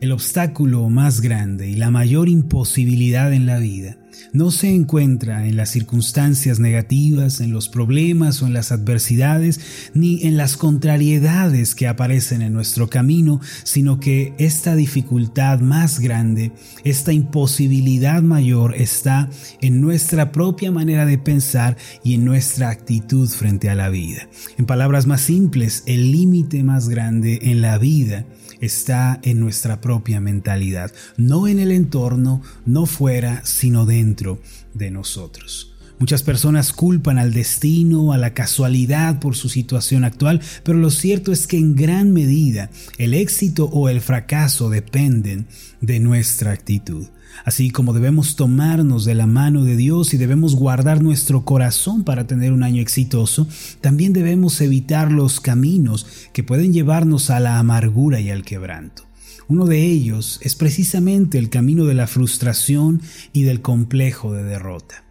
El obstáculo más grande y la mayor imposibilidad en la vida no se encuentra en las circunstancias negativas, en los problemas o en las adversidades, ni en las contrariedades que aparecen en nuestro camino, sino que esta dificultad más grande, esta imposibilidad mayor está en nuestra propia manera de pensar y en nuestra actitud frente a la vida. En palabras más simples, el límite más grande en la vida está en nuestra propia mentalidad, no en el entorno, no fuera, sino dentro de nosotros. Muchas personas culpan al destino, a la casualidad por su situación actual, pero lo cierto es que en gran medida el éxito o el fracaso dependen de nuestra actitud. Así como debemos tomarnos de la mano de Dios y debemos guardar nuestro corazón para tener un año exitoso, también debemos evitar los caminos que pueden llevarnos a la amargura y al quebranto. Uno de ellos es precisamente el camino de la frustración y del complejo de derrota.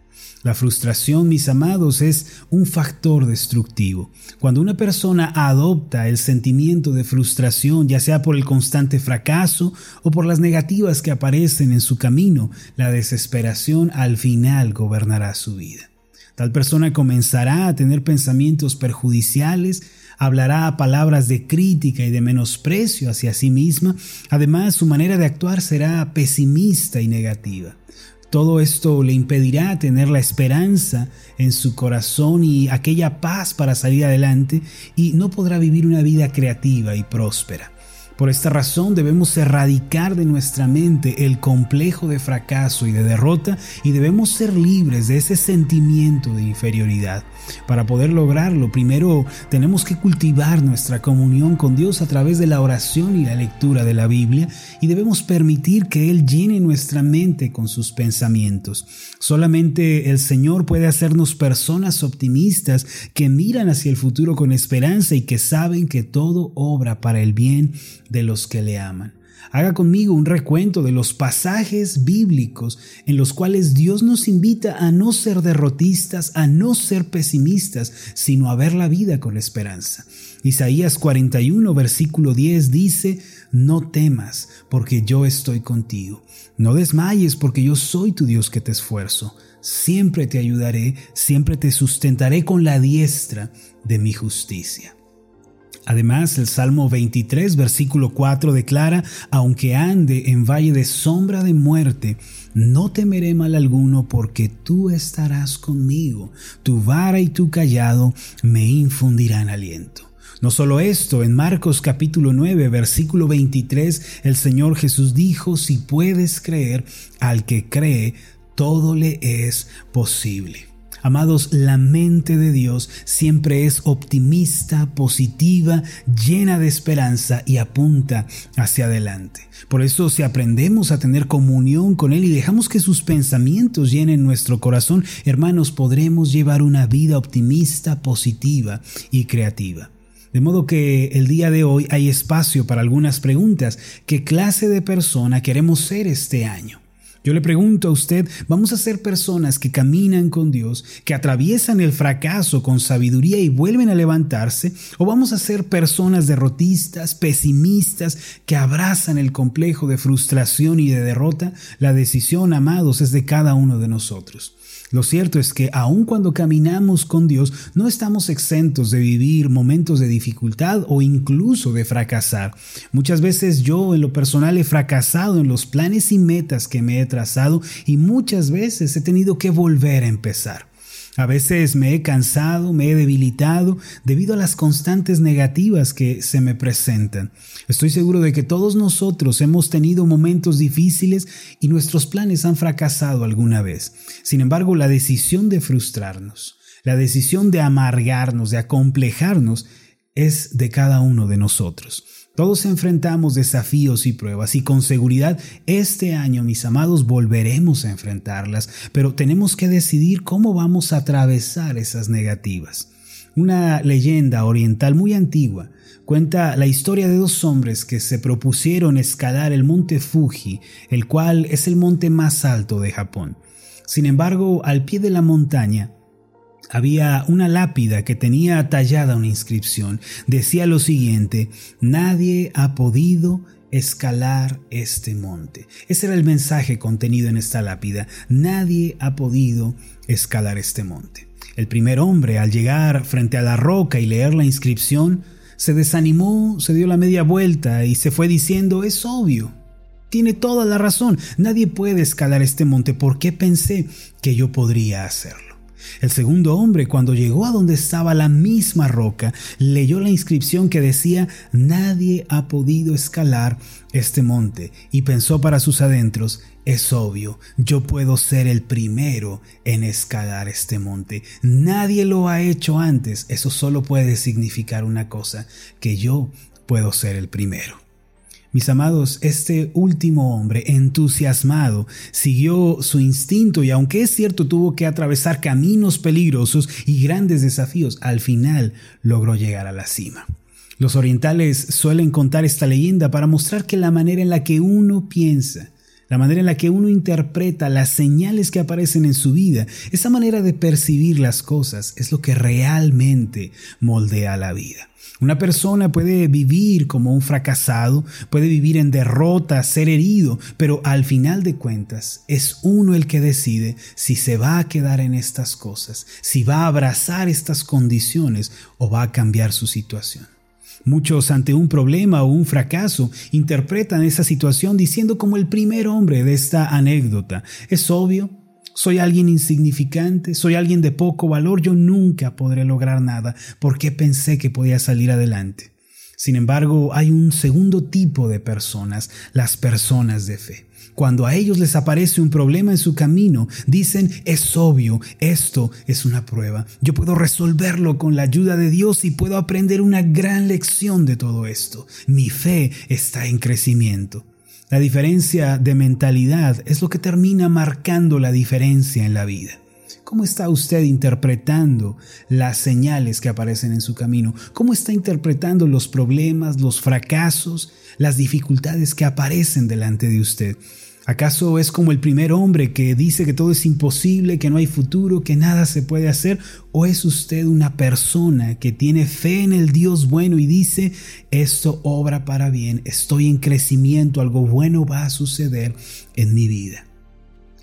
La frustración, mis amados, es un factor destructivo. Cuando una persona adopta el sentimiento de frustración, ya sea por el constante fracaso o por las negativas que aparecen en su camino, la desesperación al final gobernará su vida. Tal persona comenzará a tener pensamientos perjudiciales, hablará palabras de crítica y de menosprecio hacia sí misma, además su manera de actuar será pesimista y negativa. Todo esto le impedirá tener la esperanza en su corazón y aquella paz para salir adelante y no podrá vivir una vida creativa y próspera. Por esta razón debemos erradicar de nuestra mente el complejo de fracaso y de derrota y debemos ser libres de ese sentimiento de inferioridad. Para poder lograrlo, primero tenemos que cultivar nuestra comunión con Dios a través de la oración y la lectura de la Biblia y debemos permitir que Él llene nuestra mente con sus pensamientos. Solamente el Señor puede hacernos personas optimistas que miran hacia el futuro con esperanza y que saben que todo obra para el bien de los que le aman. Haga conmigo un recuento de los pasajes bíblicos en los cuales Dios nos invita a no ser derrotistas, a no ser pesimistas, sino a ver la vida con esperanza. Isaías 41, versículo 10 dice, No temas, porque yo estoy contigo. No desmayes, porque yo soy tu Dios que te esfuerzo. Siempre te ayudaré, siempre te sustentaré con la diestra de mi justicia. Además, el Salmo 23, versículo 4 declara, aunque ande en valle de sombra de muerte, no temeré mal alguno porque tú estarás conmigo, tu vara y tu callado me infundirán aliento. No solo esto, en Marcos capítulo 9, versículo 23, el Señor Jesús dijo, si puedes creer, al que cree, todo le es posible. Amados, la mente de Dios siempre es optimista, positiva, llena de esperanza y apunta hacia adelante. Por eso si aprendemos a tener comunión con Él y dejamos que sus pensamientos llenen nuestro corazón, hermanos, podremos llevar una vida optimista, positiva y creativa. De modo que el día de hoy hay espacio para algunas preguntas. ¿Qué clase de persona queremos ser este año? Yo le pregunto a usted, ¿vamos a ser personas que caminan con Dios, que atraviesan el fracaso con sabiduría y vuelven a levantarse? ¿O vamos a ser personas derrotistas, pesimistas, que abrazan el complejo de frustración y de derrota? La decisión, amados, es de cada uno de nosotros. Lo cierto es que aun cuando caminamos con Dios, no estamos exentos de vivir momentos de dificultad o incluso de fracasar. Muchas veces yo en lo personal he fracasado en los planes y metas que me he trazado y muchas veces he tenido que volver a empezar. A veces me he cansado, me he debilitado debido a las constantes negativas que se me presentan. Estoy seguro de que todos nosotros hemos tenido momentos difíciles y nuestros planes han fracasado alguna vez. Sin embargo, la decisión de frustrarnos, la decisión de amargarnos, de acomplejarnos, es de cada uno de nosotros. Todos enfrentamos desafíos y pruebas y con seguridad este año, mis amados, volveremos a enfrentarlas, pero tenemos que decidir cómo vamos a atravesar esas negativas. Una leyenda oriental muy antigua cuenta la historia de dos hombres que se propusieron escalar el monte Fuji, el cual es el monte más alto de Japón. Sin embargo, al pie de la montaña había una lápida que tenía tallada una inscripción. Decía lo siguiente, nadie ha podido escalar este monte. Ese era el mensaje contenido en esta lápida. Nadie ha podido escalar este monte. El primer hombre, al llegar frente a la roca y leer la inscripción, se desanimó, se dio la media vuelta y se fue diciendo, es obvio, tiene toda la razón, nadie puede escalar este monte, ¿por qué pensé que yo podría hacerlo? El segundo hombre, cuando llegó a donde estaba la misma roca, leyó la inscripción que decía, nadie ha podido escalar este monte, y pensó para sus adentros, es obvio, yo puedo ser el primero en escalar este monte. Nadie lo ha hecho antes, eso solo puede significar una cosa, que yo puedo ser el primero. Mis amados, este último hombre entusiasmado siguió su instinto y aunque es cierto tuvo que atravesar caminos peligrosos y grandes desafíos, al final logró llegar a la cima. Los orientales suelen contar esta leyenda para mostrar que la manera en la que uno piensa, la manera en la que uno interpreta las señales que aparecen en su vida, esa manera de percibir las cosas es lo que realmente moldea la vida. Una persona puede vivir como un fracasado, puede vivir en derrota, ser herido, pero al final de cuentas es uno el que decide si se va a quedar en estas cosas, si va a abrazar estas condiciones o va a cambiar su situación. Muchos ante un problema o un fracaso interpretan esa situación diciendo como el primer hombre de esta anécdota. Es obvio, soy alguien insignificante, soy alguien de poco valor, yo nunca podré lograr nada porque pensé que podía salir adelante. Sin embargo, hay un segundo tipo de personas, las personas de fe. Cuando a ellos les aparece un problema en su camino, dicen, es obvio, esto es una prueba. Yo puedo resolverlo con la ayuda de Dios y puedo aprender una gran lección de todo esto. Mi fe está en crecimiento. La diferencia de mentalidad es lo que termina marcando la diferencia en la vida. ¿Cómo está usted interpretando las señales que aparecen en su camino? ¿Cómo está interpretando los problemas, los fracasos, las dificultades que aparecen delante de usted? ¿Acaso es como el primer hombre que dice que todo es imposible, que no hay futuro, que nada se puede hacer? ¿O es usted una persona que tiene fe en el Dios bueno y dice, esto obra para bien, estoy en crecimiento, algo bueno va a suceder en mi vida?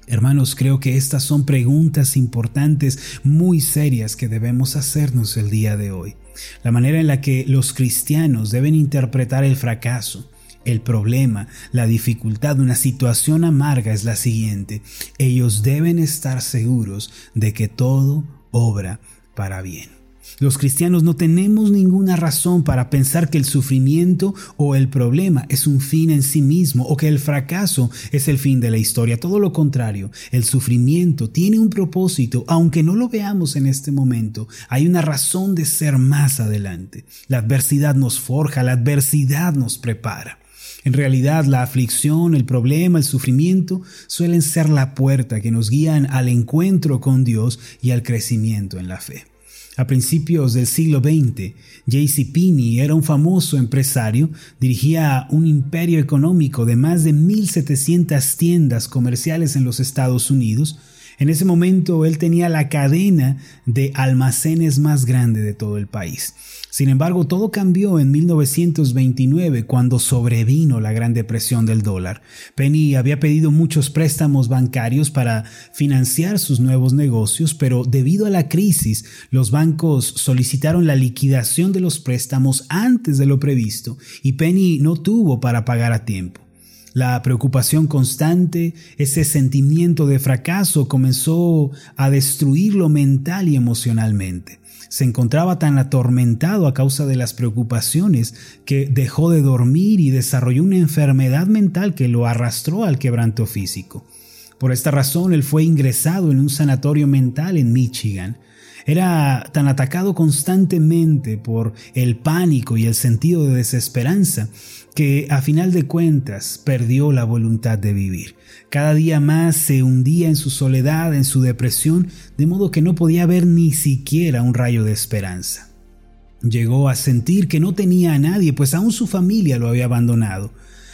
Hermanos, creo que estas son preguntas importantes, muy serias que debemos hacernos el día de hoy. La manera en la que los cristianos deben interpretar el fracaso, el problema, la dificultad, una situación amarga es la siguiente. Ellos deben estar seguros de que todo obra para bien. Los cristianos no tenemos ninguna razón para pensar que el sufrimiento o el problema es un fin en sí mismo o que el fracaso es el fin de la historia. Todo lo contrario, el sufrimiento tiene un propósito, aunque no lo veamos en este momento. Hay una razón de ser más adelante. La adversidad nos forja, la adversidad nos prepara. En realidad, la aflicción, el problema, el sufrimiento suelen ser la puerta que nos guían al encuentro con Dios y al crecimiento en la fe. A principios del siglo XX, J.C. Penney era un famoso empresario, dirigía un imperio económico de más de 1.700 tiendas comerciales en los Estados Unidos. En ese momento él tenía la cadena de almacenes más grande de todo el país. Sin embargo, todo cambió en 1929 cuando sobrevino la Gran Depresión del dólar. Penny había pedido muchos préstamos bancarios para financiar sus nuevos negocios, pero debido a la crisis, los bancos solicitaron la liquidación de los préstamos antes de lo previsto y Penny no tuvo para pagar a tiempo. La preocupación constante, ese sentimiento de fracaso comenzó a destruirlo mental y emocionalmente se encontraba tan atormentado a causa de las preocupaciones que dejó de dormir y desarrolló una enfermedad mental que lo arrastró al quebranto físico. Por esta razón, él fue ingresado en un sanatorio mental en Michigan. Era tan atacado constantemente por el pánico y el sentido de desesperanza que a final de cuentas perdió la voluntad de vivir. Cada día más se hundía en su soledad, en su depresión, de modo que no podía ver ni siquiera un rayo de esperanza. Llegó a sentir que no tenía a nadie, pues aún su familia lo había abandonado.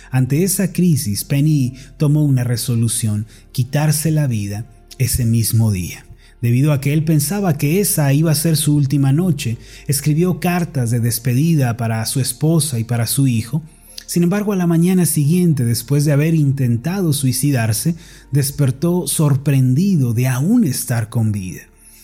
Ante esa crisis, Penny tomó una resolución, quitarse la vida ese mismo día. Debido a que él pensaba que esa iba a ser su última noche, escribió cartas de despedida para su esposa y para su hijo, Sin embargo, a la mañana siguiente, después de haber intentado suicidarse, despertó sorprendido de aún estar con vida.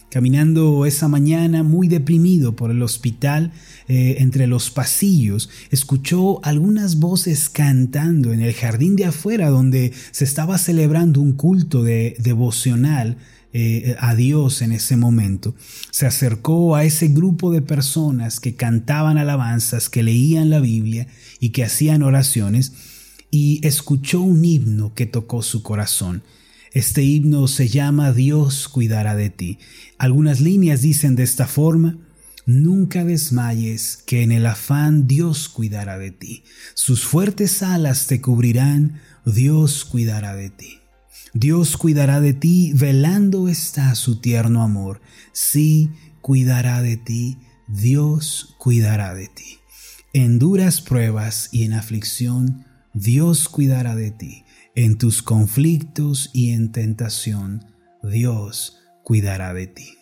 Caminando esa mañana muy deprimido por el hospital, eh, entre los pasillos, escuchó algunas voces cantando en el jardín de afuera donde se estaba celebrando un culto de, devocional eh, a Dios en ese momento. Se acercó a ese grupo de personas que cantaban alabanzas, que leían la Biblia y que hacían oraciones y escuchó un himno que tocó su corazón. Este himno se llama Dios cuidará de ti. Algunas líneas dicen de esta forma, Nunca desmayes, que en el afán Dios cuidará de ti. Sus fuertes alas te cubrirán, Dios cuidará de ti. Dios cuidará de ti, velando está su tierno amor. Sí, cuidará de ti, Dios cuidará de ti. En duras pruebas y en aflicción, Dios cuidará de ti en tus conflictos y en tentación, Dios cuidará de ti.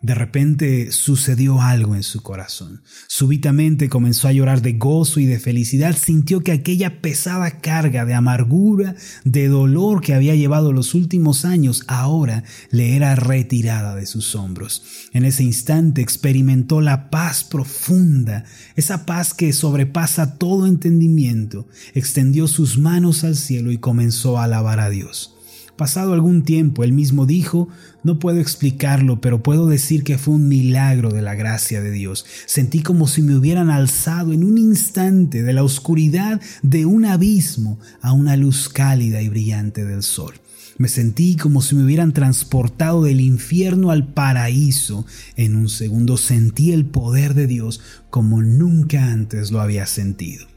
De repente sucedió algo en su corazón. Súbitamente comenzó a llorar de gozo y de felicidad. Sintió que aquella pesada carga de amargura, de dolor que había llevado los últimos años, ahora le era retirada de sus hombros. En ese instante experimentó la paz profunda, esa paz que sobrepasa todo entendimiento. Extendió sus manos al cielo y comenzó a alabar a Dios. Pasado algún tiempo, él mismo dijo, no puedo explicarlo, pero puedo decir que fue un milagro de la gracia de Dios. Sentí como si me hubieran alzado en un instante de la oscuridad de un abismo a una luz cálida y brillante del sol. Me sentí como si me hubieran transportado del infierno al paraíso. En un segundo sentí el poder de Dios como nunca antes lo había sentido.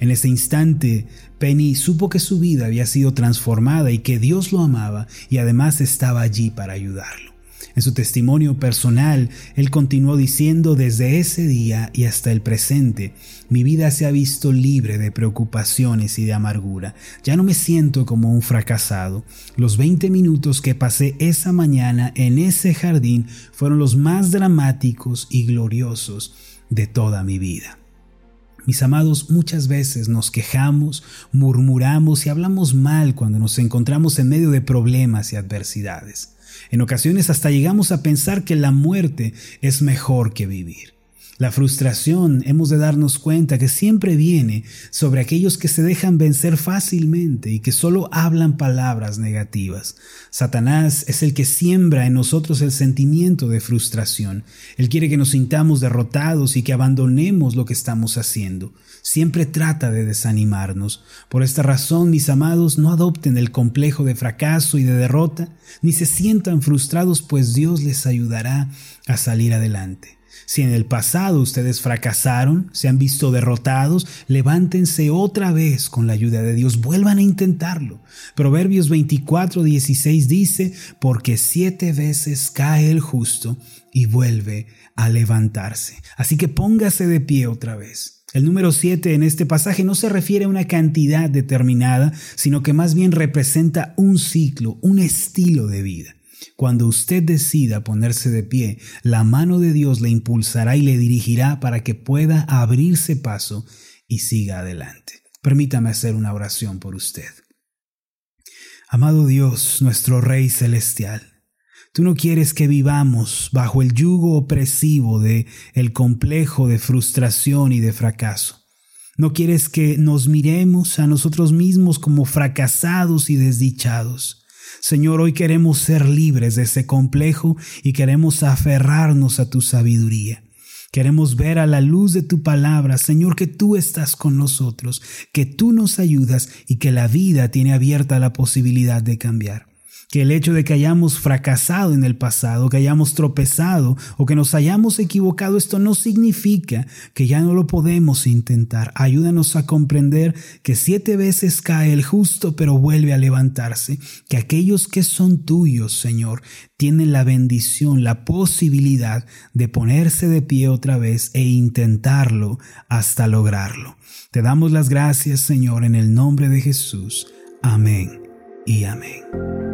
En ese instante, Penny supo que su vida había sido transformada y que Dios lo amaba y además estaba allí para ayudarlo. En su testimonio personal, él continuó diciendo desde ese día y hasta el presente, mi vida se ha visto libre de preocupaciones y de amargura. Ya no me siento como un fracasado. Los 20 minutos que pasé esa mañana en ese jardín fueron los más dramáticos y gloriosos de toda mi vida. Mis amados, muchas veces nos quejamos, murmuramos y hablamos mal cuando nos encontramos en medio de problemas y adversidades. En ocasiones hasta llegamos a pensar que la muerte es mejor que vivir. La frustración hemos de darnos cuenta que siempre viene sobre aquellos que se dejan vencer fácilmente y que solo hablan palabras negativas. Satanás es el que siembra en nosotros el sentimiento de frustración. Él quiere que nos sintamos derrotados y que abandonemos lo que estamos haciendo. Siempre trata de desanimarnos. Por esta razón, mis amados, no adopten el complejo de fracaso y de derrota, ni se sientan frustrados, pues Dios les ayudará a salir adelante. Si en el pasado ustedes fracasaron, se han visto derrotados, levántense otra vez con la ayuda de Dios, vuelvan a intentarlo. Proverbios 24, 16 dice, porque siete veces cae el justo y vuelve a levantarse. Así que póngase de pie otra vez. El número 7 en este pasaje no se refiere a una cantidad determinada, sino que más bien representa un ciclo, un estilo de vida. Cuando usted decida ponerse de pie, la mano de Dios le impulsará y le dirigirá para que pueda abrirse paso y siga adelante. Permítame hacer una oración por usted. Amado Dios, nuestro Rey Celestial, Tú no quieres que vivamos bajo el yugo opresivo de el complejo de frustración y de fracaso. No quieres que nos miremos a nosotros mismos como fracasados y desdichados. Señor, hoy queremos ser libres de ese complejo y queremos aferrarnos a tu sabiduría. Queremos ver a la luz de tu palabra, Señor, que tú estás con nosotros, que tú nos ayudas y que la vida tiene abierta la posibilidad de cambiar que el hecho de que hayamos fracasado en el pasado, que hayamos tropezado o que nos hayamos equivocado, esto no significa que ya no lo podemos intentar. Ayúdanos a comprender que siete veces cae el justo, pero vuelve a levantarse, que aquellos que son tuyos, Señor, tienen la bendición, la posibilidad de ponerse de pie otra vez e intentarlo hasta lograrlo. Te damos las gracias, Señor, en el nombre de Jesús. Amén y amén.